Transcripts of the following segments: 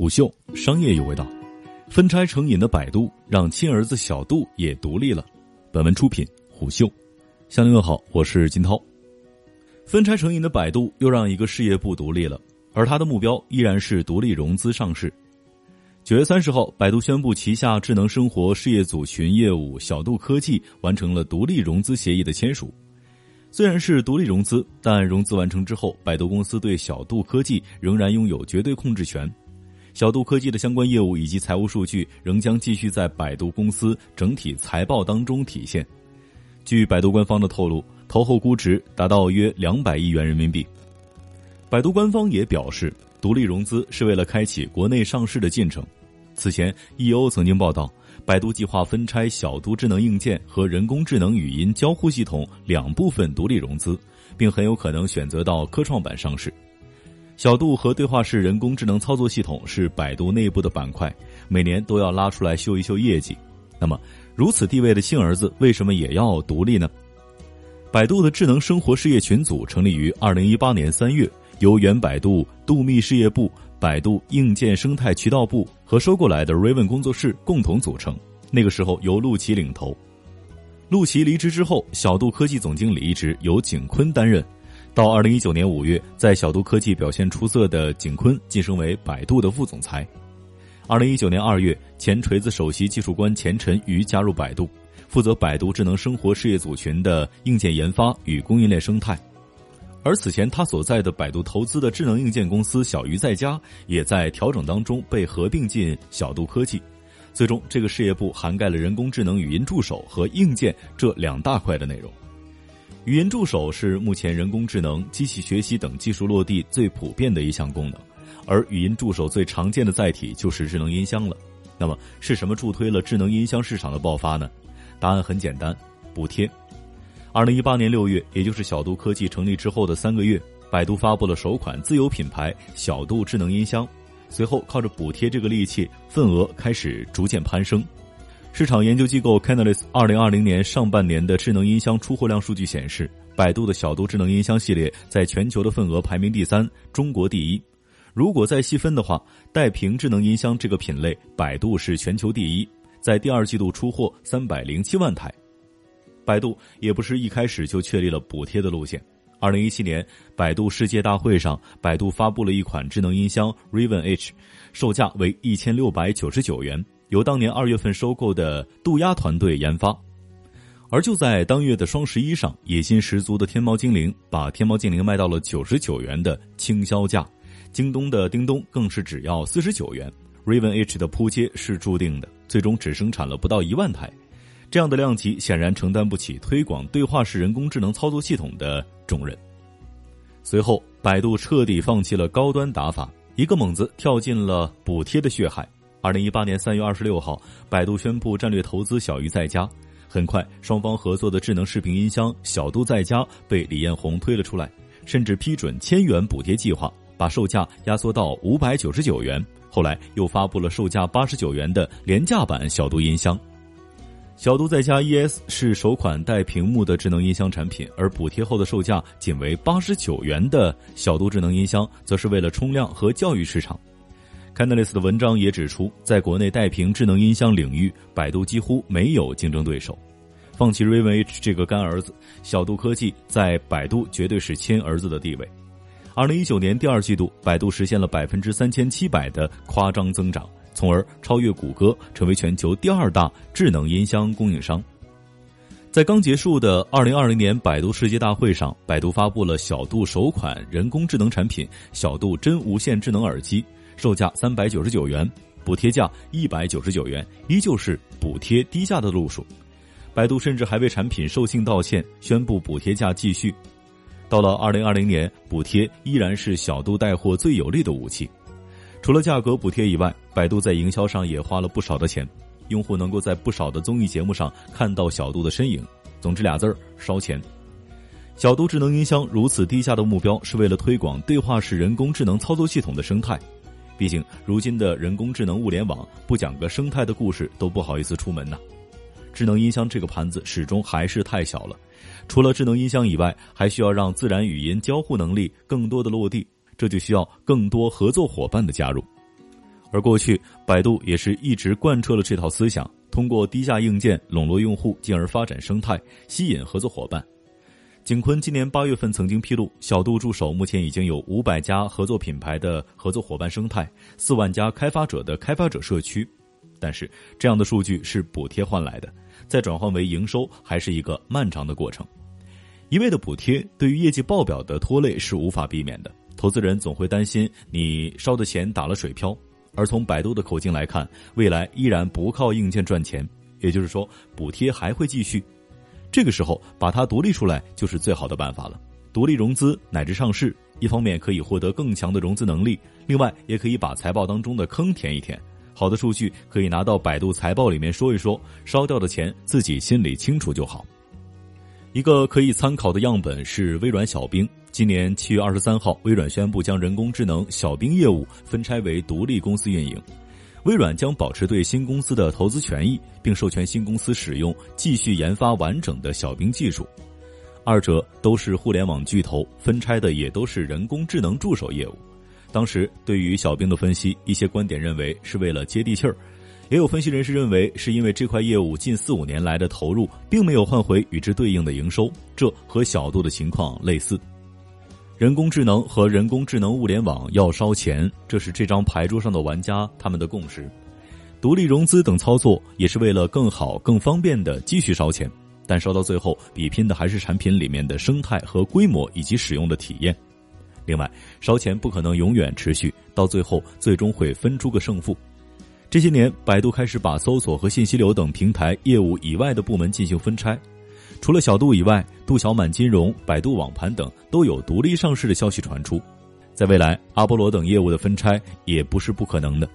虎嗅商业有味道，分拆成瘾的百度让亲儿子小度也独立了。本文出品虎嗅，向您问好，我是金涛。分拆成瘾的百度又让一个事业部独立了，而它的目标依然是独立融资上市。九月三十号，百度宣布旗下智能生活事业组群业务小度科技完成了独立融资协议的签署。虽然是独立融资，但融资完成之后，百度公司对小度科技仍然拥有绝对控制权。小度科技的相关业务以及财务数据仍将继续在百度公司整体财报当中体现。据百度官方的透露，投后估值达到约两百亿元人民币。百度官方也表示，独立融资是为了开启国内上市的进程。此前，E.O 曾经报道。百度计划分拆小度智能硬件和人工智能语音交互系统两部分独立融资，并很有可能选择到科创板上市。小度和对话式人工智能操作系统是百度内部的板块，每年都要拉出来秀一秀业绩。那么，如此地位的亲儿子为什么也要独立呢？百度的智能生活事业群组成立于二零一八年三月，由原百度度秘事业部。百度硬件生态渠道部和收购来的 Raven 工作室共同组成。那个时候由陆琪领头。陆琪离职之后，小度科技总经理一职由景坤担任。到二零一九年五月，在小度科技表现出色的景坤晋升为百度的副总裁。二零一九年二月，前锤子首席技术官钱晨瑜加入百度，负责百度智能生活事业组群的硬件研发与供应链生态。而此前他所在的百度投资的智能硬件公司小鱼在家，也在调整当中被合并进小度科技，最终这个事业部涵盖了人工智能语音助手和硬件这两大块的内容。语音助手是目前人工智能、机器学习等技术落地最普遍的一项功能，而语音助手最常见的载体就是智能音箱了。那么是什么助推了智能音箱市场的爆发呢？答案很简单，补贴。二零一八年六月，也就是小度科技成立之后的三个月，百度发布了首款自有品牌小度智能音箱。随后，靠着补贴这个利器，份额开始逐渐攀升。市场研究机构 Canalys 二零二零年上半年的智能音箱出货量数据显示，百度的小度智能音箱系列在全球的份额排名第三，中国第一。如果再细分的话，带屏智能音箱这个品类，百度是全球第一，在第二季度出货三百零七万台。百度也不是一开始就确立了补贴的路线。二零一七年，百度世界大会上，百度发布了一款智能音箱 Raven H，售价为一千六百九十九元，由当年二月份收购的杜鸦团队研发。而就在当月的双十一上，野心十足的天猫精灵把天猫精灵卖到了九十九元的倾销价，京东的叮咚更是只要四十九元。Raven H 的扑街是注定的，最终只生产了不到一万台。这样的量级显然承担不起推广对话式人工智能操作系统的重任。随后，百度彻底放弃了高端打法，一个猛子跳进了补贴的血海。二零一八年三月二十六号，百度宣布战略投资小鱼在家。很快，双方合作的智能视频音箱小度在家被李彦宏推了出来，甚至批准千元补贴计划，把售价压缩到五百九十九元。后来又发布了售价八十九元的廉价版小度音箱。小度在家 ES 是首款带屏幕的智能音箱产品，而补贴后的售价仅为八十九元的小度智能音箱，则是为了冲量和教育市场。Canalys 的文章也指出，在国内带屏智能音箱领域，百度几乎没有竞争对手。放弃 Raven H 这个干儿子，小度科技在百度绝对是亲儿子的地位。二零一九年第二季度，百度实现了百分之三千七百的夸张增长。从而超越谷歌，成为全球第二大智能音箱供应商。在刚结束的二零二零年百度世界大会上，百度发布了小度首款人工智能产品——小度真无线智能耳机，售价三百九十九元，补贴价一百九十九元，依旧是补贴低价的路数。百度甚至还为产品售罄道歉，宣布补贴价继续。到了二零二零年，补贴依然是小度带货最有力的武器。除了价格补贴以外，百度在营销上也花了不少的钱，用户能够在不少的综艺节目上看到小度的身影。总之俩字儿烧钱。小度智能音箱如此低价的目标，是为了推广对话式人工智能操作系统的生态。毕竟如今的人工智能物联网，不讲个生态的故事都不好意思出门呐。智能音箱这个盘子始终还是太小了，除了智能音箱以外，还需要让自然语音交互能力更多的落地。这就需要更多合作伙伴的加入。而过去百度也是一直贯彻了这套思想，通过低价硬件笼络用户，进而发展生态，吸引合作伙伴。景坤今年八月份曾经披露，小度助手目前已经有五百家合作品牌的合作伙伴生态，四万家开发者的开发者社区。但是，这样的数据是补贴换来的，再转换为营收还是一个漫长的过程。一味的补贴对于业绩报表的拖累是无法避免的，投资人总会担心你烧的钱打了水漂。而从百度的口径来看，未来依然不靠硬件赚钱，也就是说，补贴还会继续。这个时候把它独立出来就是最好的办法了。独立融资乃至上市，一方面可以获得更强的融资能力，另外也可以把财报当中的坑填一填。好的数据可以拿到百度财报里面说一说，烧掉的钱自己心里清楚就好。一个可以参考的样本是微软小冰。今年七月二十三号，微软宣布将人工智能小冰业务分拆为独立公司运营。微软将保持对新公司的投资权益，并授权新公司使用继续研发完整的小冰技术。二者都是互联网巨头，分拆的也都是人工智能助手业务。当时对于小冰的分析，一些观点认为是为了接地气儿。也有分析人士认为，是因为这块业务近四五年来的投入，并没有换回与之对应的营收，这和小度的情况类似。人工智能和人工智能物联网要烧钱，这是这张牌桌上的玩家他们的共识。独立融资等操作也是为了更好、更方便的继续烧钱，但烧到最后，比拼的还是产品里面的生态和规模以及使用的体验。另外，烧钱不可能永远持续，到最后最终会分出个胜负。这些年，百度开始把搜索和信息流等平台业务以外的部门进行分拆。除了小度以外，度小满金融、百度网盘等都有独立上市的消息传出。在未来，阿波罗等业务的分拆也不是不可能的。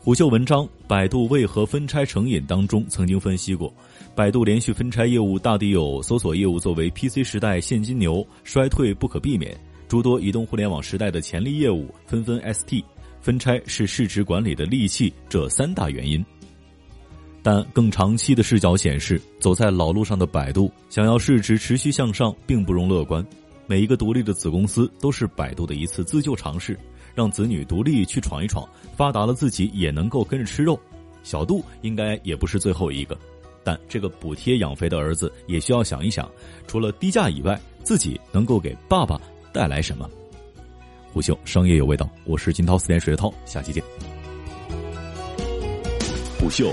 虎嗅文章《百度为何分拆成瘾》当中曾经分析过，百度连续分拆业务大抵有搜索业务作为 PC 时代现金牛衰退不可避免，诸多移动互联网时代的潜力业务纷纷 ST。分拆是市值管理的利器，这三大原因。但更长期的视角显示，走在老路上的百度，想要市值持续向上，并不容乐观。每一个独立的子公司都是百度的一次自救尝试，让子女独立去闯一闯，发达了自己也能够跟着吃肉。小度应该也不是最后一个，但这个补贴养肥的儿子也需要想一想，除了低价以外，自己能够给爸爸带来什么。虎嗅商业有味道，我是金涛四点水的涛，下期见。虎嗅